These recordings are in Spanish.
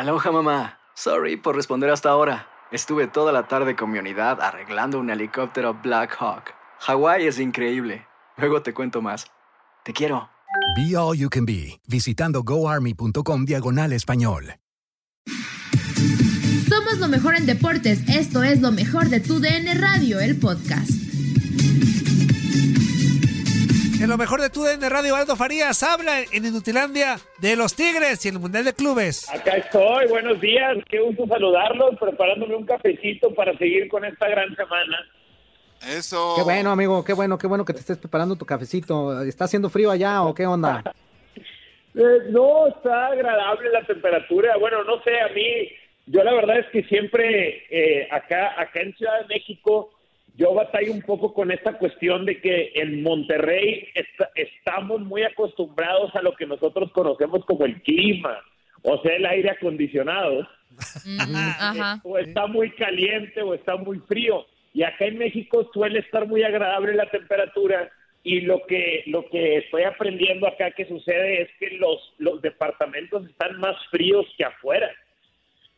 Aloha mamá. Sorry por responder hasta ahora. Estuve toda la tarde con mi unidad arreglando un helicóptero Black Hawk. Hawái es increíble. Luego te cuento más. Te quiero. Be All You Can Be, visitando goarmy.com diagonal español. Somos lo mejor en deportes. Esto es lo mejor de tu DN Radio, el podcast. En lo mejor de tu DN Radio, Aldo Farías habla en Inutilandia de los Tigres y el Mundial de Clubes. Acá estoy, buenos días, qué gusto saludarlos, preparándome un cafecito para seguir con esta gran semana. Eso. Qué bueno, amigo, qué bueno, qué bueno que te estés preparando tu cafecito. ¿Está haciendo frío allá o qué onda? Eh, no, está agradable la temperatura. Bueno, no sé, a mí, yo la verdad es que siempre eh, acá, acá en Ciudad de México, yo batallo un poco con esta cuestión de que en Monterrey está- estamos muy acostumbrados a lo que nosotros conocemos como el clima, o sea, el aire acondicionado. Ajá. o está muy caliente o está muy frío. Y acá en México suele estar muy agradable la temperatura y lo que lo que estoy aprendiendo acá que sucede es que los los departamentos están más fríos que afuera.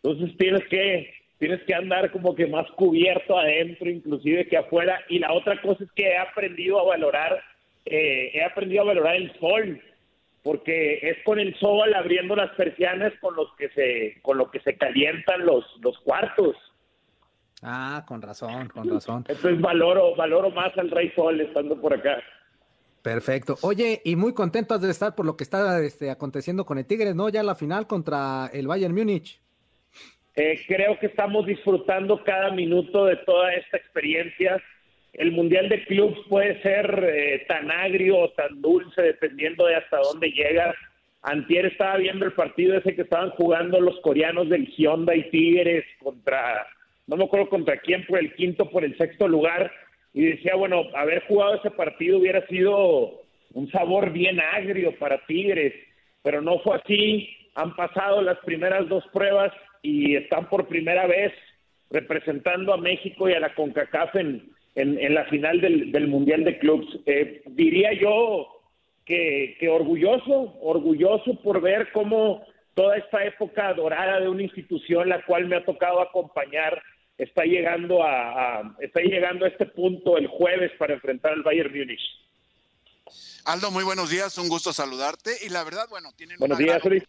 Entonces tienes que tienes que andar como que más cubierto adentro inclusive que afuera y la otra cosa es que he aprendido a valorar eh, he aprendido a valorar el sol porque es con el sol abriendo las persianas con los que se con lo que se calientan los los cuartos Ah, con razón, con razón. entonces valoro valoro más al rey sol estando por acá Perfecto. Oye, y muy contentos de estar por lo que está este, aconteciendo con el Tigres, ¿no? Ya la final contra el Bayern Múnich. Eh, creo que estamos disfrutando cada minuto de toda esta experiencia. El Mundial de Clubs puede ser eh, tan agrio o tan dulce dependiendo de hasta dónde llega. Antier estaba viendo el partido ese que estaban jugando los coreanos del Hyundai Tigres contra, no me acuerdo contra quién, por el quinto, por el sexto lugar. Y decía, bueno, haber jugado ese partido hubiera sido un sabor bien agrio para Tigres, pero no fue así. Han pasado las primeras dos pruebas y están por primera vez representando a México y a la CONCACAF en, en, en la final del, del Mundial de Clubs. Eh, diría yo que, que orgulloso, orgulloso por ver cómo toda esta época dorada de una institución la cual me ha tocado acompañar está llegando a, a- está llegando a este punto el jueves para enfrentar al Bayern Múnich. Aldo, muy buenos días, un gusto saludarte. Y la verdad, bueno, tienen Buenos una días, gran Luis.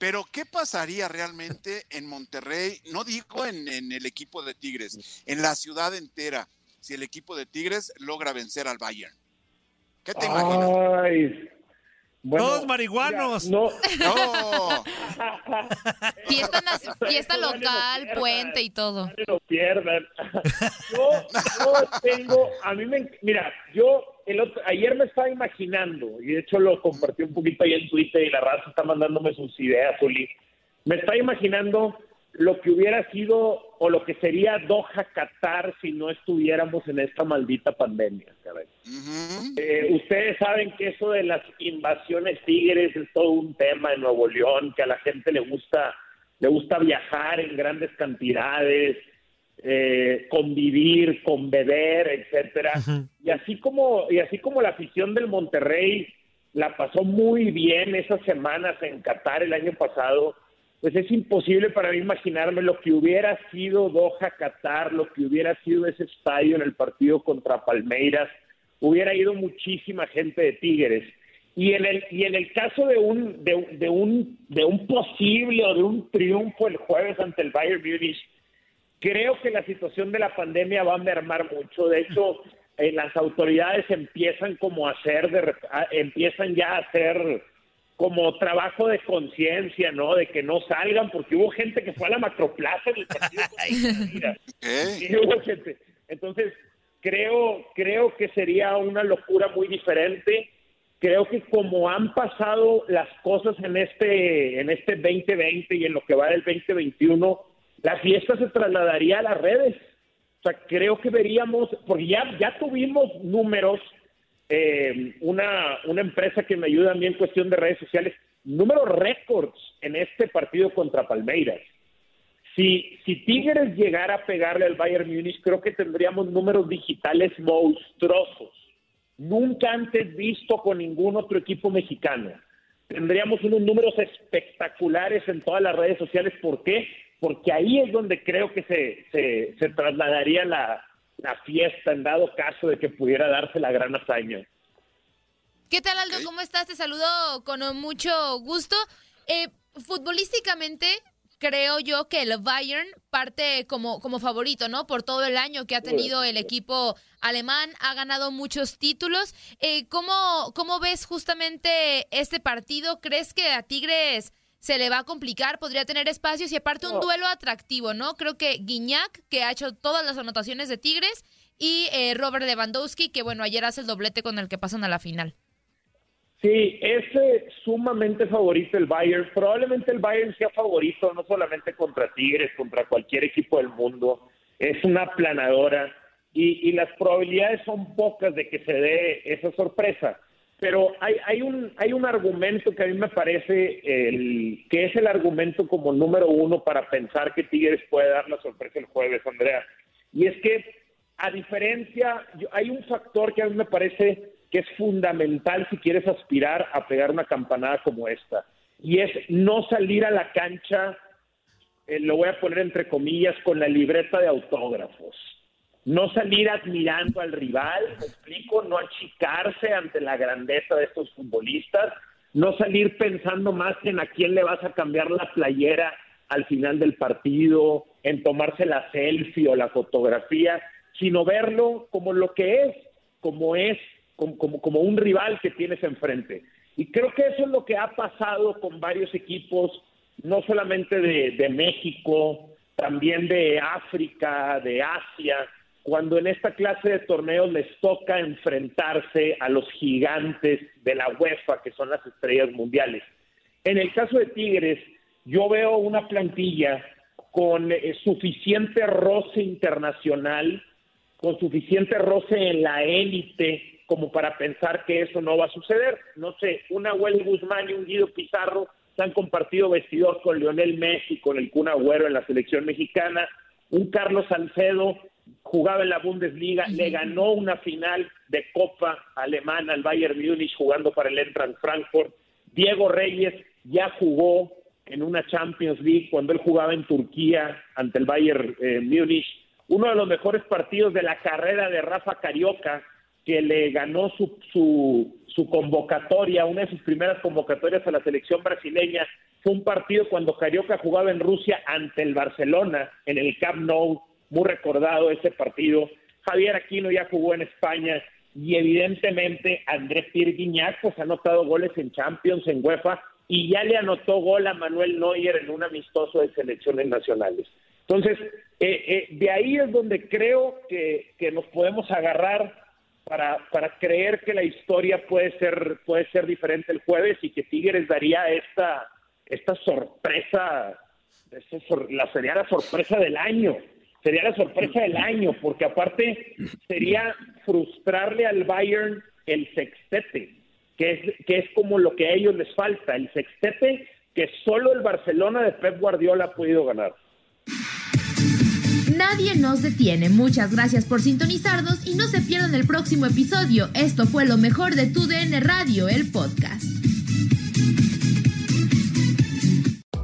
Pero, ¿qué pasaría realmente en Monterrey? No digo en, en el equipo de Tigres, en la ciudad entera, si el equipo de Tigres logra vencer al Bayern. ¿Qué te imaginas? Bueno, Todos marihuanos. mira, no, No, Fiesta, fiesta no local, lo puente y todo. no lo pierdan. Yo, yo tengo, a mí me, mira, yo el otro, ayer me estaba imaginando, y de hecho lo compartí un poquito ahí en Twitter y la raza está mandándome sus ideas, Uli. Me estaba imaginando lo que hubiera sido o lo que sería Doha Qatar si no estuviéramos en esta maldita pandemia, caray. Eh, ustedes saben que eso de las invasiones tigres es todo un tema en Nuevo León, que a la gente le gusta, le gusta viajar en grandes cantidades, eh, convivir, con beber, etcétera. Y así como, y así como la afición del Monterrey la pasó muy bien esas semanas en Qatar el año pasado, pues es imposible para mí imaginarme lo que hubiera sido Doha Qatar, lo que hubiera sido ese estadio en el partido contra Palmeiras, hubiera ido muchísima gente de Tigres. Y en el y en el caso de un de, un- de un posible o de un triunfo el jueves ante el Bayern Múnich, creo que la situación de la pandemia va a mermar mucho. De hecho, eh, las autoridades empiezan como a hacer, de, a- empiezan ya a hacer como trabajo de conciencia, ¿no? De que no salgan, porque hubo gente que fue a la macroplaza en el partido. Sí, hubo gente. Entonces, creo, creo que sería una locura muy diferente. Creo que como han pasado las cosas en este, en este 2020 y en lo que va del 2021, la fiesta se trasladaría a las redes. O sea, creo que veríamos, porque ya, ya tuvimos números, eh, una, una empresa que me ayuda a mí en cuestión de redes sociales, números récords en este partido contra Palmeiras. Si, si Tigres llegara a pegarle al Bayern Múnich, creo que tendríamos números digitales monstruosos, nunca antes visto con ningún otro equipo mexicano. tendríamos unos números espectaculares en todas las redes sociales. ¿Por qué? Porque ahí es donde creo que se, se, se trasladaría la, la fiesta en dado caso de que pudiera darse la gran hazaña. ¿Qué tal, Aldo? ¿Cómo estás? Te saludo con mucho gusto. Eh, futbolísticamente, creo yo que el Bayern parte como, como favorito, ¿no? Por todo el año que ha tenido el equipo alemán, ha ganado muchos títulos. Eh, ¿cómo, ¿Cómo ves justamente este partido? ¿Crees que a Tigres se le va a complicar? ¿Podría tener espacios? Y aparte un duelo atractivo, ¿no? Creo que Guiñac, que ha hecho todas las anotaciones de Tigres, y eh, Robert Lewandowski, que bueno, ayer hace el doblete con el que pasan a la final. Sí, es sumamente favorito el Bayern. Probablemente el Bayern sea favorito no solamente contra Tigres, contra cualquier equipo del mundo. Es una planadora y, y las probabilidades son pocas de que se dé esa sorpresa. Pero hay, hay, un, hay un argumento que a mí me parece el, que es el argumento como número uno para pensar que Tigres puede dar la sorpresa el jueves, Andrea. Y es que, a diferencia, hay un factor que a mí me parece que es fundamental si quieres aspirar a pegar una campanada como esta. Y es no salir a la cancha, eh, lo voy a poner entre comillas, con la libreta de autógrafos. No salir admirando al rival, me explico, no achicarse ante la grandeza de estos futbolistas, no salir pensando más en a quién le vas a cambiar la playera al final del partido, en tomarse la selfie o la fotografía, sino verlo como lo que es, como es como, como, un rival que tienes enfrente. Y creo que eso es lo que ha pasado con varios equipos, no solamente de, de México, también de África, de Asia, cuando en esta clase de torneos les toca enfrentarse a los gigantes de la UEFA, que son las estrellas mundiales. En el caso de Tigres, yo veo una plantilla con eh, suficiente roce internacional, con suficiente roce en la élite como para pensar que eso no va a suceder. No sé, un Nahuel Guzmán y un Guido Pizarro se han compartido vestidor con Lionel Messi, con el Kun Agüero en la selección mexicana. Un Carlos Salcedo jugaba en la Bundesliga, le ganó una final de Copa alemana al Bayern Múnich jugando para el Eintracht Frankfurt. Diego Reyes ya jugó en una Champions League cuando él jugaba en Turquía ante el Bayern eh, Múnich. Uno de los mejores partidos de la carrera de Rafa Carioca que le ganó su, su, convocatoria, una de sus primeras convocatorias a la selección brasileña, fue un partido cuando Carioca jugaba en Rusia ante el Barcelona, en el Camp Nou, muy recordado ese partido. Javier Aquino ya jugó en España y evidentemente Andrés Pierre Guignac pues, ha anotado goles en Champions, en UEFA y ya le anotó gol a Manuel Neuer en un amistoso de selecciones nacionales. Entonces, eh, eh, de ahí es donde creo que, que nos podemos agarrar para, para creer que la historia puede ser, puede ser diferente el jueves y que Tigres daría esta, esta sorpresa, la, sería la sorpresa del año, sería la sorpresa del año, porque aparte sería frustrarle al Bayern el sextete, que es, que es como lo que a ellos les falta, el sextete que solo el Barcelona de Pep Guardiola ha podido ganar. Nadie nos detiene. Muchas gracias por sintonizarnos y no se pierdan el próximo episodio. Esto fue lo mejor de Tu DN Radio, el podcast.